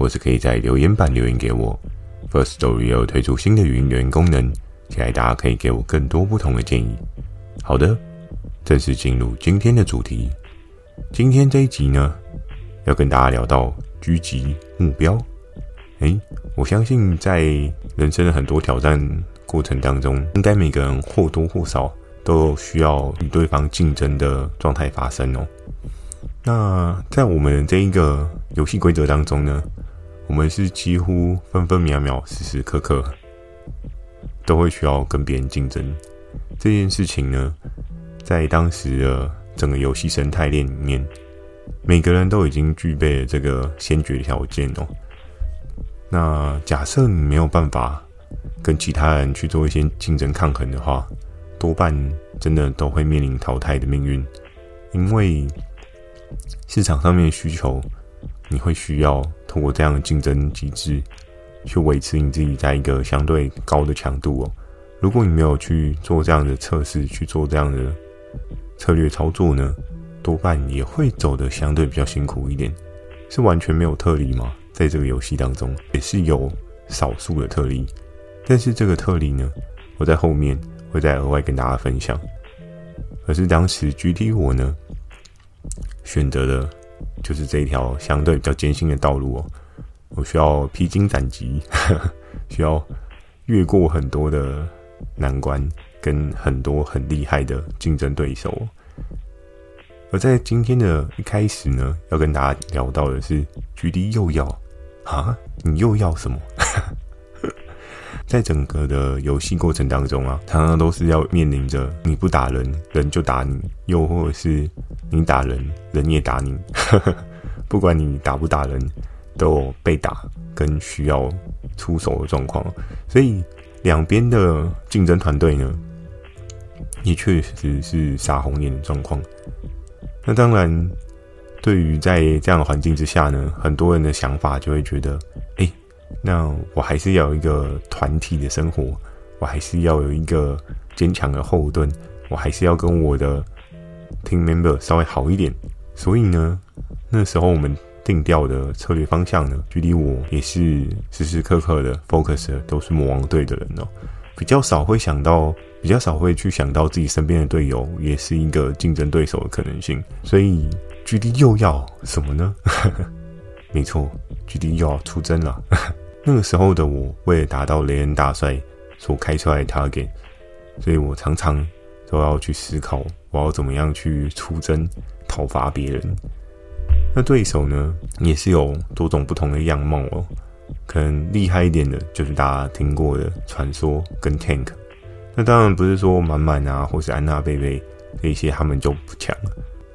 或是可以在留言板留言给我。Firstory 有推出新的语音留言功能，期待大家可以给我更多不同的建议。好的，正式进入今天的主题。今天这一集呢，要跟大家聊到狙击目标。诶，我相信在人生的很多挑战过程当中，应该每个人或多或少都需要与对方竞争的状态发生哦。那在我们这一个游戏规则当中呢，我们是几乎分分秒秒、时时刻刻都会需要跟别人竞争这件事情呢，在当时的整个游戏生态链里面，每个人都已经具备了这个先决条件哦。那假设你没有办法跟其他人去做一些竞争抗衡的话，多半真的都会面临淘汰的命运，因为市场上面的需求。你会需要通过这样的竞争机制去维持你自己在一个相对高的强度哦。如果你没有去做这样的测试，去做这样的策略操作呢，多半也会走得相对比较辛苦一点。是完全没有特例吗？在这个游戏当中，也是有少数的特例。但是这个特例呢，我在后面会再额外跟大家分享。可是当时 G T 我呢，选择了。就是这一条相对比较艰辛的道路哦，我需要披荆斩棘，需要越过很多的难关，跟很多很厉害的竞争对手。而在今天的一开始呢，要跟大家聊到的是，GD 又要啊，你又要什么？在整个的游戏过程当中啊，常常都是要面临着你不打人，人就打你；又或者是你打人，人也打你。不管你打不打人，都有被打跟需要出手的状况。所以两边的竞争团队呢，也确实是杀红眼的状况。那当然，对于在这样的环境之下呢，很多人的想法就会觉得，那我还是要有一个团体的生活，我还是要有一个坚强的后盾，我还是要跟我的 team member 稍微好一点。所以呢，那时候我们定调的策略方向呢，距离我也是时时刻刻的 focus 都是魔王队的人哦，比较少会想到，比较少会去想到自己身边的队友也是一个竞争对手的可能性。所以距离又要什么呢？没错距离又要出征了。那个时候的我，为了达到雷恩大帅所开出来的 target，所以我常常都要去思考，我要怎么样去出征讨伐别人。那对手呢，也是有多种不同的样貌哦。可能厉害一点的，就是大家听过的传说跟 Tank。那当然不是说满满啊，或是安娜贝贝这些他们就不强，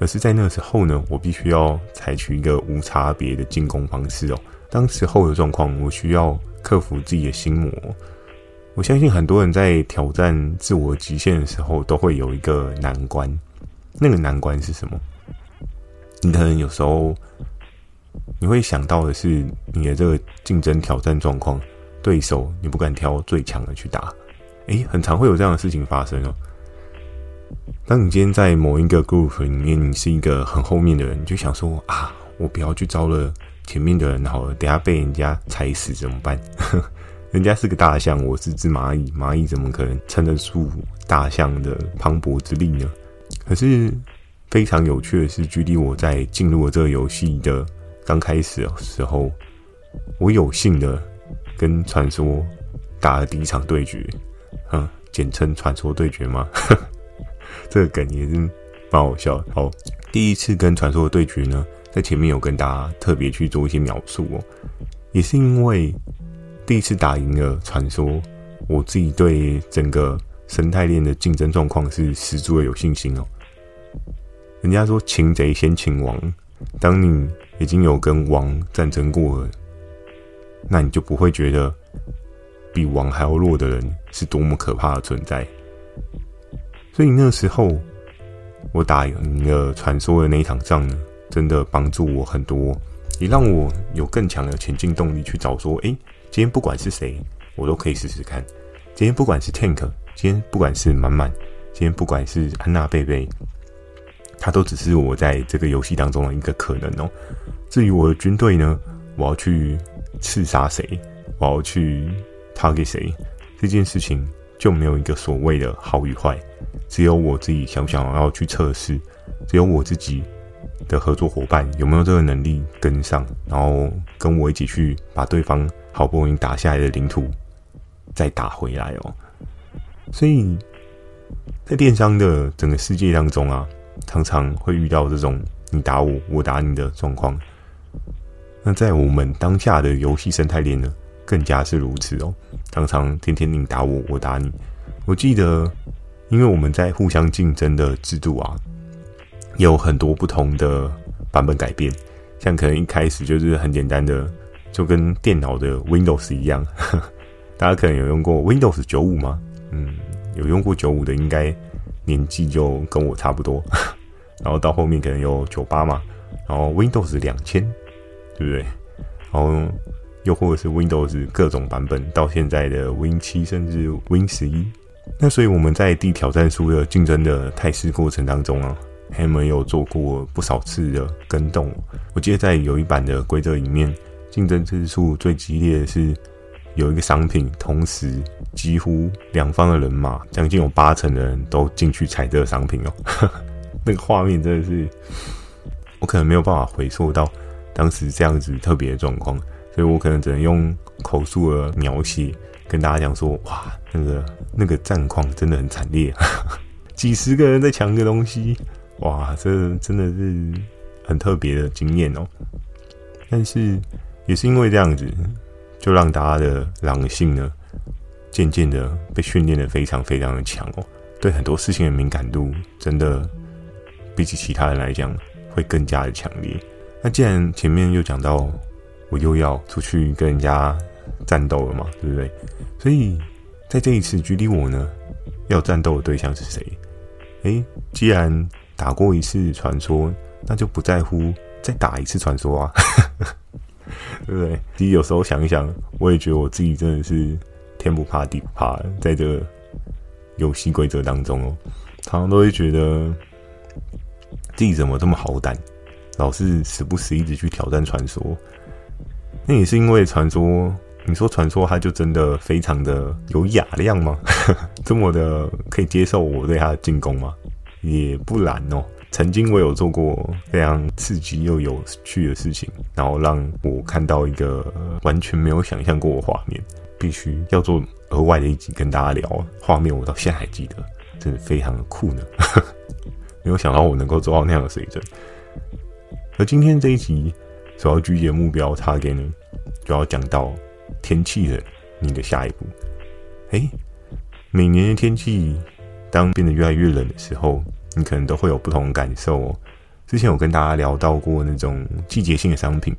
而是在那个时候呢，我必须要采取一个无差别的进攻方式哦。当时候的状况，我需要克服自己的心魔。我相信很多人在挑战自我极限的时候，都会有一个难关。那个难关是什么？你可能有时候你会想到的是你的这个竞争挑战状况，对手你不敢挑最强的去打。诶，很常会有这样的事情发生哦。当你今天在某一个 group 里面，你是一个很后面的人，你就想说啊，我不要去招了。前面的人好了，等下被人家踩死怎么办？人家是个大象，我是只蚂蚁，蚂蚁怎么可能撑得住大象的磅礴之力呢？可是非常有趣的是，距离我在进入了这个游戏的刚开始的时候，我有幸的跟传说打了第一场对决，嗯，简称传说对决吗？这个梗也是蛮好笑的。好，第一次跟传说的对决呢？在前面有跟大家特别去做一些描述哦，也是因为第一次打赢了传说，我自己对整个生态链的竞争状况是十足的有信心哦。人家说擒贼先擒王，当你已经有跟王战争过了，那你就不会觉得比王还要弱的人是多么可怕的存在。所以那时候我打赢了传说的那一场仗呢，真的帮助我很多，也让我有更强的前进动力去找说，诶，今天不管是谁，我都可以试试看。今天不管是 Tank，今天不管是满满，今天不管是安娜贝贝，他都只是我在这个游戏当中的一个可能哦。至于我的军队呢，我要去刺杀谁，我要去 target 谁，这件事情就没有一个所谓的好与坏，只有我自己想不想要去测试，只有我自己的合作伙伴有没有这个能力跟上，然后跟我一起去把对方好不容易打下来的领土再打回来哦。所以在电商的整个世界当中啊，常常会遇到这种你打我，我打你的状况。那在我们当下的游戏生态链呢，更加是如此哦。常常天天你打我，我打你。我记得，因为我们在互相竞争的制度啊，有很多不同的版本改变。像可能一开始就是很简单的，就跟电脑的 Windows 一样。大家可能有用过 Windows 九五吗？嗯，有用过九五的，应该年纪就跟我差不多。然后到后面可能有九八嘛，然后 Windows 两千。对不对？然后又或者是 Windows 各种版本，到现在的 Win 七甚至 Win 十一。那所以我们在地挑战书的竞争的态势过程当中啊，还没有做过不少次的跟动。我记得在有一版的规则里面，竞争次数最激烈的是有一个商品，同时几乎两方的人马将近有八成的人都进去采这个商品哦。那个画面真的是，我可能没有办法回溯到。当时这样子特别的状况，所以我可能只能用口述的描写跟大家讲说：哇，那个那个战况真的很惨烈，几十个人在抢个东西，哇，这真的是很特别的经验哦。但是也是因为这样子，就让大家的狼性呢，渐渐的被训练得非常非常的强哦，对很多事情的敏感度，真的比起其他人来讲，会更加的强烈。那既然前面又讲到我又要出去跟人家战斗了嘛，对不对？所以在这一次距离我呢要战斗的对象是谁？诶，既然打过一次传说，那就不在乎再打一次传说啊，对不对？其实有时候想一想，我也觉得我自己真的是天不怕地不怕，在这个游戏规则当中哦，常常都会觉得自己怎么这么好胆。老是时不时一直去挑战传说，那也是因为传说，你说传说他就真的非常的有雅量吗？这么的可以接受我对他的进攻吗？也不然哦。曾经我有做过非常刺激又有趣的事情，然后让我看到一个完全没有想象过的画面，必须要做额外的一集跟大家聊。画面我到现在还记得，真的非常的酷呢。没有想到我能够做到那样的水准。而今天这一集所要聚集的目标，他给你就要讲到天气的你的下一步。诶，每年的天气当变得越来越冷的时候，你可能都会有不同的感受哦。之前有跟大家聊到过那种季节性的商品，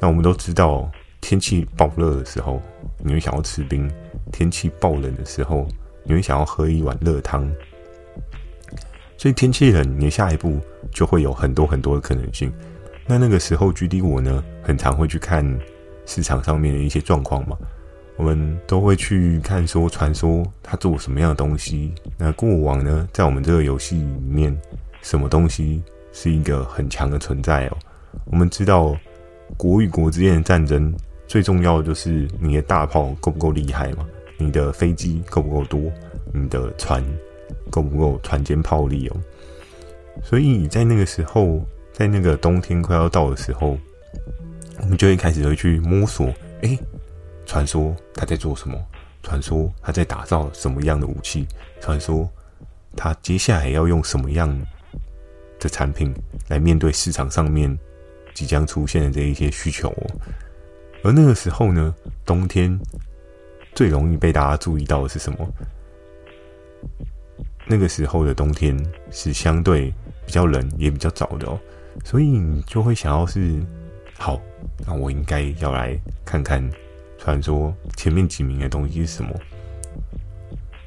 那我们都知道，天气爆热的时候，你会想要吃冰；天气爆冷的时候，你会想要喝一碗热汤。所以天气冷，你下一步就会有很多很多的可能性。那那个时候，GD 我呢，很常会去看市场上面的一些状况嘛。我们都会去看说，传说它做什么样的东西。那过往呢，在我们这个游戏里面，什么东西是一个很强的存在哦？我们知道，国与国之间的战争，最重要的就是你的大炮够不够厉害嘛？你的飞机够不够多？你的船？够不够船坚炮利哦？所以在那个时候，在那个冬天快要到的时候，我们就会开始会去摸索。诶，传说他在做什么？传说他在打造什么样的武器？传说他接下来要用什么样的产品来面对市场上面即将出现的这一些需求哦？而那个时候呢，冬天最容易被大家注意到的是什么？那个时候的冬天是相对比较冷，也比较早的哦，所以你就会想要是好，那我应该要来看看传说前面几名的东西是什么。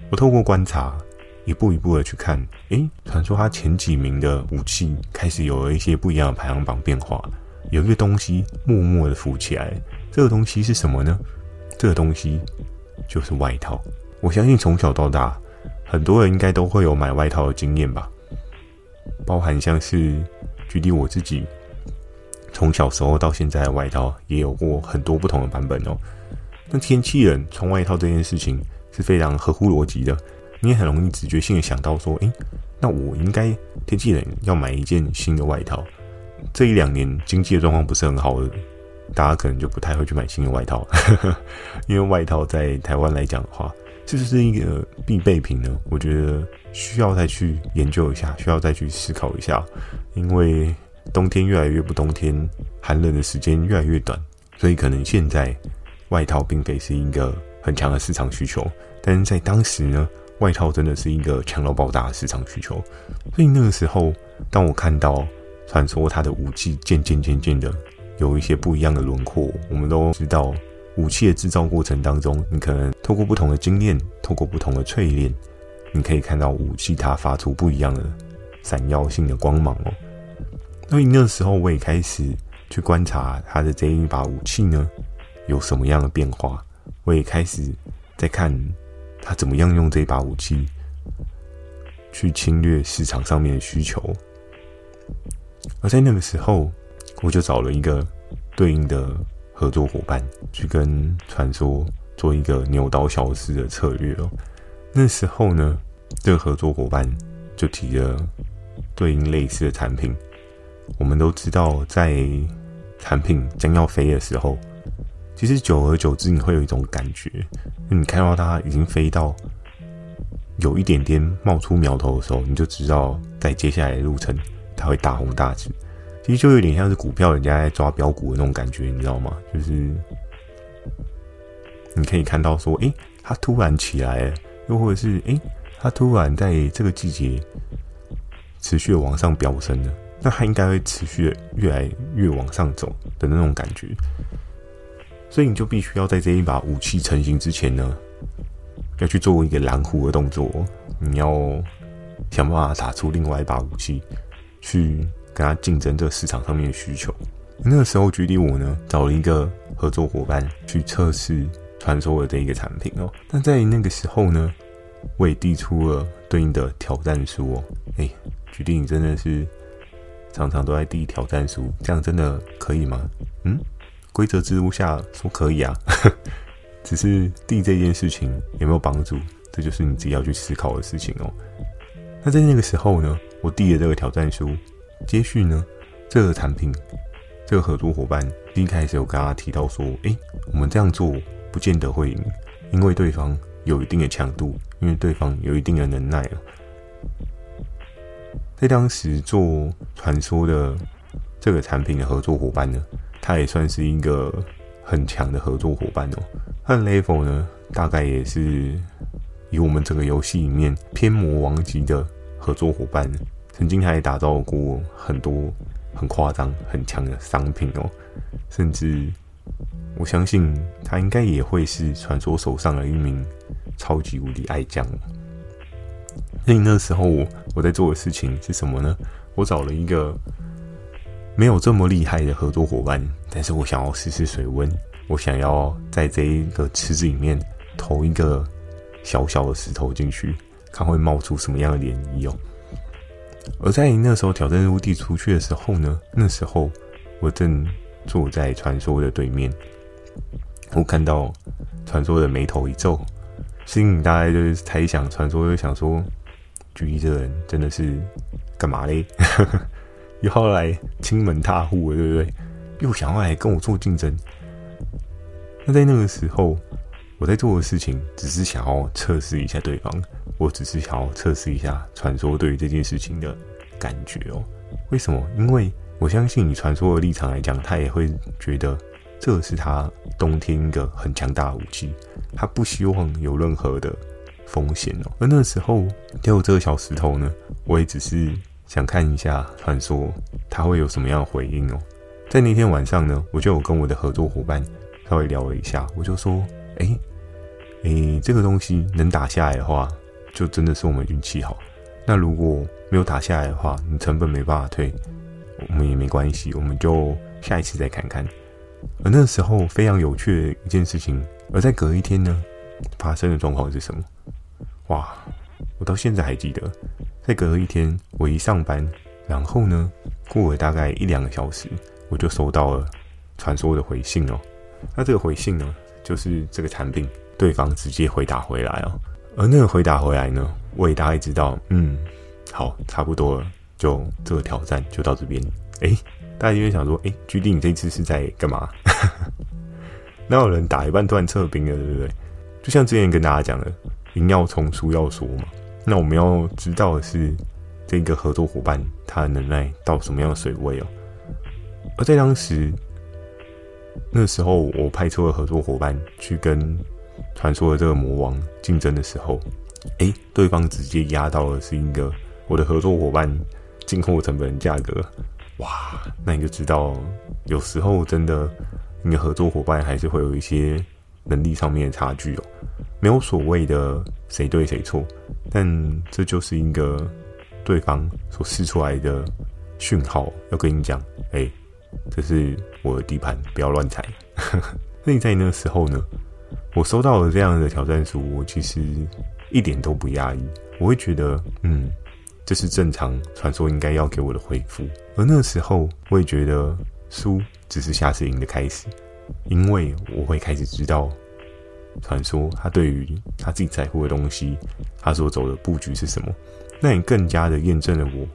我透过观察，一步一步的去看，诶，传说它前几名的武器开始有了一些不一样的排行榜变化，有一个东西默默的浮起来。这个东西是什么呢？这个东西就是外套。我相信从小到大，很多人应该都会有买外套的经验吧，包含像是举例我自己，从小时候到现在的外套也有过很多不同的版本哦。那天气冷穿外套这件事情，是非常合乎逻辑的，你也很容易直觉性的想到说，诶，那我应该天气冷要买一件新的外套。这一两年经济的状况不是很好的，大家可能就不太会去买新的外套，因为外套在台湾来讲的话，是不是一个必备品呢？我觉得需要再去研究一下，需要再去思考一下，因为冬天越来越不冬天，寒冷的时间越来越短，所以可能现在外套并非是一个。很强的市场需求，但是在当时呢，外套真的是一个强到爆炸的市场需求。所以那个时候，当我看到传说它的武器渐渐渐渐的有一些不一样的轮廓，我们都知道，武器的制造过程当中，你可能透过不同的精炼，透过不同的淬炼，你可以看到武器它发出不一样的闪耀性的光芒哦。所以那时候，我也开始去观察它的这一把武器呢，有什么样的变化。我也开始在看他怎么样用这把武器去侵略市场上面的需求，而在那个时候，我就找了一个对应的合作伙伴去跟传说做一个牛刀小试的策略哦。那时候呢，这个合作伙伴就提了对应类似的产品。我们都知道，在产品将要飞的时候。其实久而久之，你会有一种感觉，你看到它已经飞到有一点点冒出苗头的时候，你就知道在接下来的路程它会大红大紫。其实就有点像是股票人家在抓标股的那种感觉，你知道吗？就是你可以看到说，诶，它突然起来了，又或者是诶，它突然在这个季节持续往上飙升了，那它应该会持续的越来越往上走的那种感觉。所以你就必须要在这一把武器成型之前呢，要去做一个蓝湖的动作。你要想办法打出另外一把武器，去跟他竞争这市场上面的需求。那个时候，举例我呢，找了一个合作伙伴去测试传说的这一个产品哦。那在那个时候呢，我也递出了对应的挑战书哦。哎，举例你真的是常常都在递挑战书，这样真的可以吗？嗯？规则之路下说可以啊，只是递这件事情有没有帮助，这就是你自己要去思考的事情哦。那在那个时候呢，我递了这个挑战书，接续呢，这个产品，这个合作伙伴一开始有跟他提到说，诶，我们这样做不见得会赢，因为对方有一定的强度，因为对方有一定的能耐了。在当时做传说的这个产品的合作伙伴呢，他也算是一个很强的合作伙伴哦。他的 level 呢，大概也是以我们整个游戏里面偏魔王级的合作伙伴。曾经还打造过很多很夸张、很强的商品哦。甚至我相信他应该也会是传说手上的一名超级无敌爱将。所以那时候我在做的事情是什么呢？我找了一个。没有这么厉害的合作伙伴，但是我想要试试水温，我想要在这一个池子里面投一个小小的石头进去，看会冒出什么样的涟漪哦。而在那时候挑战陆地出去的时候呢，那时候我正坐在传说的对面，我看到传说的眉头一皱，心里大概就是猜想，传说就想说，举一这人真的是干嘛嘞？又要来亲门踏户了，对不对？又想要来跟我做竞争。那在那个时候，我在做的事情只是想要测试一下对方，我只是想要测试一下传说对于这件事情的感觉哦。为什么？因为我相信以传说的立场来讲，他也会觉得这是他冬天一个很强大的武器，他不希望有任何的风险哦。而那时候，就这个小石头呢，我也只是。想看一下传说他会有什么样的回应哦。在那天晚上呢，我就有跟我的合作伙伴稍微聊了一下，我就说：“哎，哎，这个东西能打下来的话，就真的是我们运气好。那如果没有打下来的话，你成本没办法退，我们也没关系，我们就下一次再看看。”而那时候非常有趣的一件事情，而在隔一天呢，发生的状况是什么？哇，我到现在还记得，在隔了一天我一上班，然后呢，过了大概一两个小时。我就收到了传说的回信哦，那这个回信呢，就是这个产品对方直接回答回来哦，而那个回答回来呢，我也大概知道，嗯，好，差不多了，就这个挑战就到这边。哎，大家就会想说，哎，GD 你这次是在干嘛？哪有人打一半突然撤兵了，对不对？就像之前跟大家讲的，赢要从输要说嘛，那我们要知道的是，这个合作伙伴他的能耐到什么样的水位哦。而在当时，那时候我派出了合作伙伴去跟传说的这个魔王竞争的时候，诶，对方直接压到的是一个我的合作伙伴进货成本价格，哇，那你就知道，有时候真的你的合作伙伴还是会有一些能力上面的差距哦，没有所谓的谁对谁错，但这就是一个对方所释出来的讯号，要跟你讲，诶。这是我的地盘，不要乱踩。那你在那个时候呢，我收到了这样的挑战书，我其实一点都不压抑。我会觉得，嗯，这是正常传说应该要给我的回复。而那时候，我也觉得输只是下次赢的开始，因为我会开始知道传说他对于他自己在乎的东西，他所走的布局是什么。那也更加的验证了我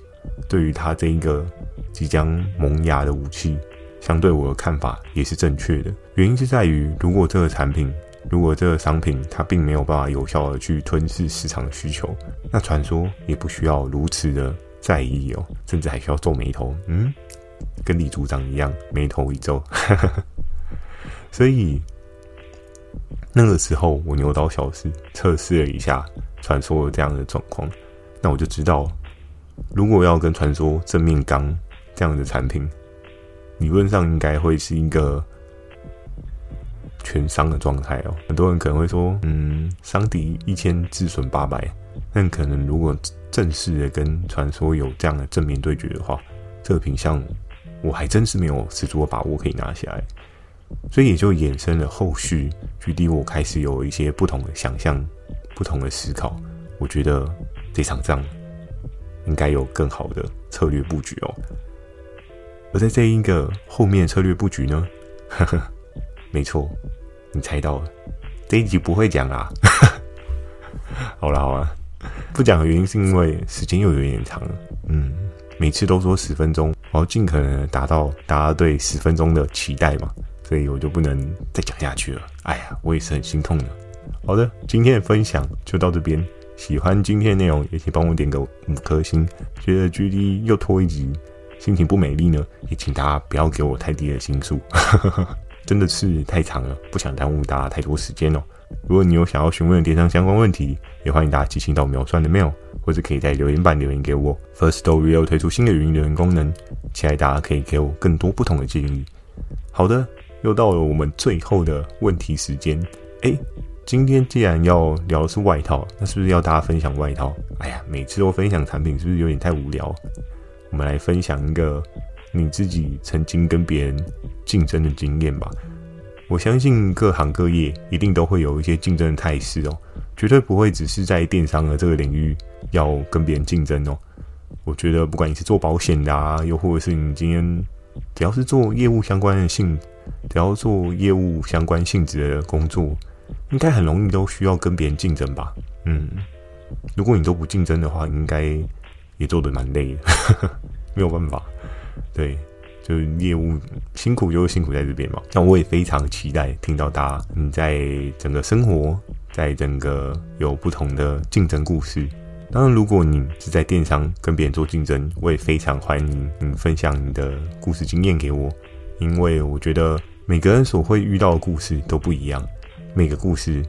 对于他这一个。即将萌芽的武器，相对我的看法也是正确的。原因是在于，如果这个产品，如果这个商品它并没有办法有效的去吞噬市场的需求，那传说也不需要如此的在意哦，甚至还需要皱眉头。嗯，跟李组长一样，眉头一皱。所以那个时候，我牛刀小试测试了一下传说这样的状况，那我就知道，如果要跟传说正面刚。这样的产品，理论上应该会是一个全伤的状态哦。很多人可能会说，嗯，伤敌一千，自损八百。但可能如果正式的跟传说有这样的正面对决的话，这个品相我还真是没有十足的把握可以拿下来。所以也就衍生了后续，距离我开始有一些不同的想象、不同的思考。我觉得这场仗应该有更好的策略布局哦。而在这一个后面策略布局呢，呵呵，没错，你猜到了，这一集不会讲 啦。好了好了，不讲的原因是因为时间又有点长了。嗯，每次都说十分钟，我要尽可能达到大家对十分钟的期待嘛，所以我就不能再讲下去了。哎呀，我也是很心痛的。好的，今天的分享就到这边。喜欢今天的内容，也请帮我点个五颗星。觉得 GD 又拖一集。心情不美丽呢，也请大家不要给我太低的星数，真的是太长了，不想耽误大家太多时间哦。如果你有想要询问的电商相关问题，也欢迎大家寄信到秒算的 mail，或者可以在留言板留言给我。First Story 又推出新的语音留言功能，期待大家可以给我更多不同的建议。好的，又到了我们最后的问题时间。诶，今天既然要聊的是外套，那是不是要大家分享外套？哎呀，每次都分享产品，是不是有点太无聊？我们来分享一个你自己曾经跟别人竞争的经验吧。我相信各行各业一定都会有一些竞争的态势哦，绝对不会只是在电商的这个领域要跟别人竞争哦。我觉得不管你是做保险的啊，又或者是你今天只要是做业务相关的性，只要做业务相关性质的工作，应该很容易都需要跟别人竞争吧。嗯，如果你都不竞争的话，应该。也做得蛮累的，没有办法。对，就是业务辛苦，就是辛苦在这边嘛。那我也非常期待听到大家你在整个生活，在整个有不同的竞争故事。当然，如果你是在电商跟别人做竞争，我也非常欢迎你分享你的故事经验给我，因为我觉得每个人所会遇到的故事都不一样，每个故事。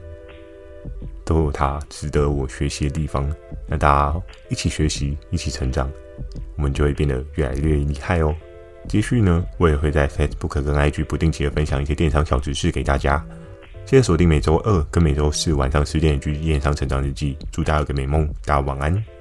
都有它值得我学习的地方，那大家一起学习，一起成长，我们就会变得越来越厉害哦。继续呢，我也会在 Facebook 跟 IG 不定期的分享一些电商小知识给大家。记得锁定每周二跟每周四晚上十点的《电商成长日记》，祝大家有个美梦，大家晚安。